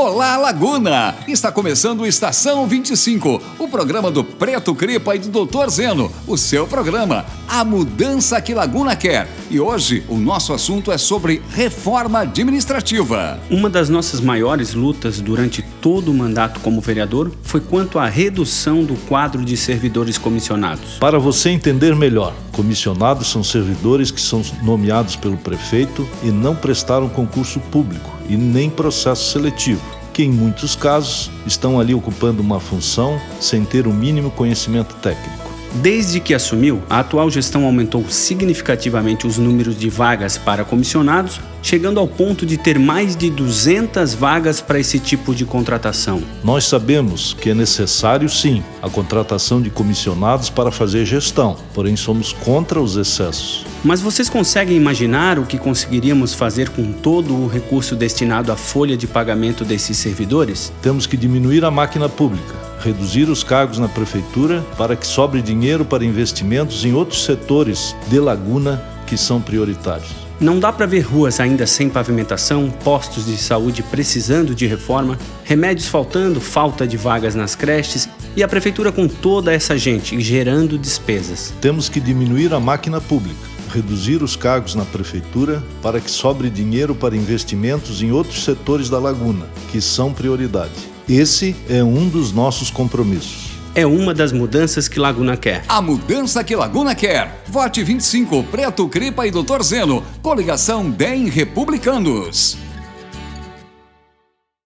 Olá, Laguna! Está começando Estação 25, o programa do Preto Cripa e do Dr. Zeno, o seu programa, a mudança que Laguna quer. E hoje o nosso assunto é sobre reforma administrativa. Uma das nossas maiores lutas durante todo o mandato como vereador foi quanto à redução do quadro de servidores comissionados. Para você entender melhor, comissionados são servidores que são nomeados pelo prefeito e não prestaram concurso público e nem processo seletivo, que em muitos casos estão ali ocupando uma função sem ter o mínimo conhecimento técnico. Desde que assumiu, a atual gestão aumentou significativamente os números de vagas para comissionados, chegando ao ponto de ter mais de 200 vagas para esse tipo de contratação. Nós sabemos que é necessário, sim, a contratação de comissionados para fazer gestão, porém somos contra os excessos. Mas vocês conseguem imaginar o que conseguiríamos fazer com todo o recurso destinado à folha de pagamento desses servidores? Temos que diminuir a máquina pública, reduzir os cargos na prefeitura para que sobre dinheiro para investimentos em outros setores de Laguna que são prioritários. Não dá para ver ruas ainda sem pavimentação, postos de saúde precisando de reforma, remédios faltando, falta de vagas nas creches e a prefeitura com toda essa gente gerando despesas. Temos que diminuir a máquina pública reduzir os cargos na prefeitura para que sobre dinheiro para investimentos em outros setores da laguna, que são prioridade. Esse é um dos nossos compromissos. É uma das mudanças que Laguna quer. A mudança que Laguna quer. Vote 25, Preto Cripa e Doutor Zeno. Coligação DEM Republicanos.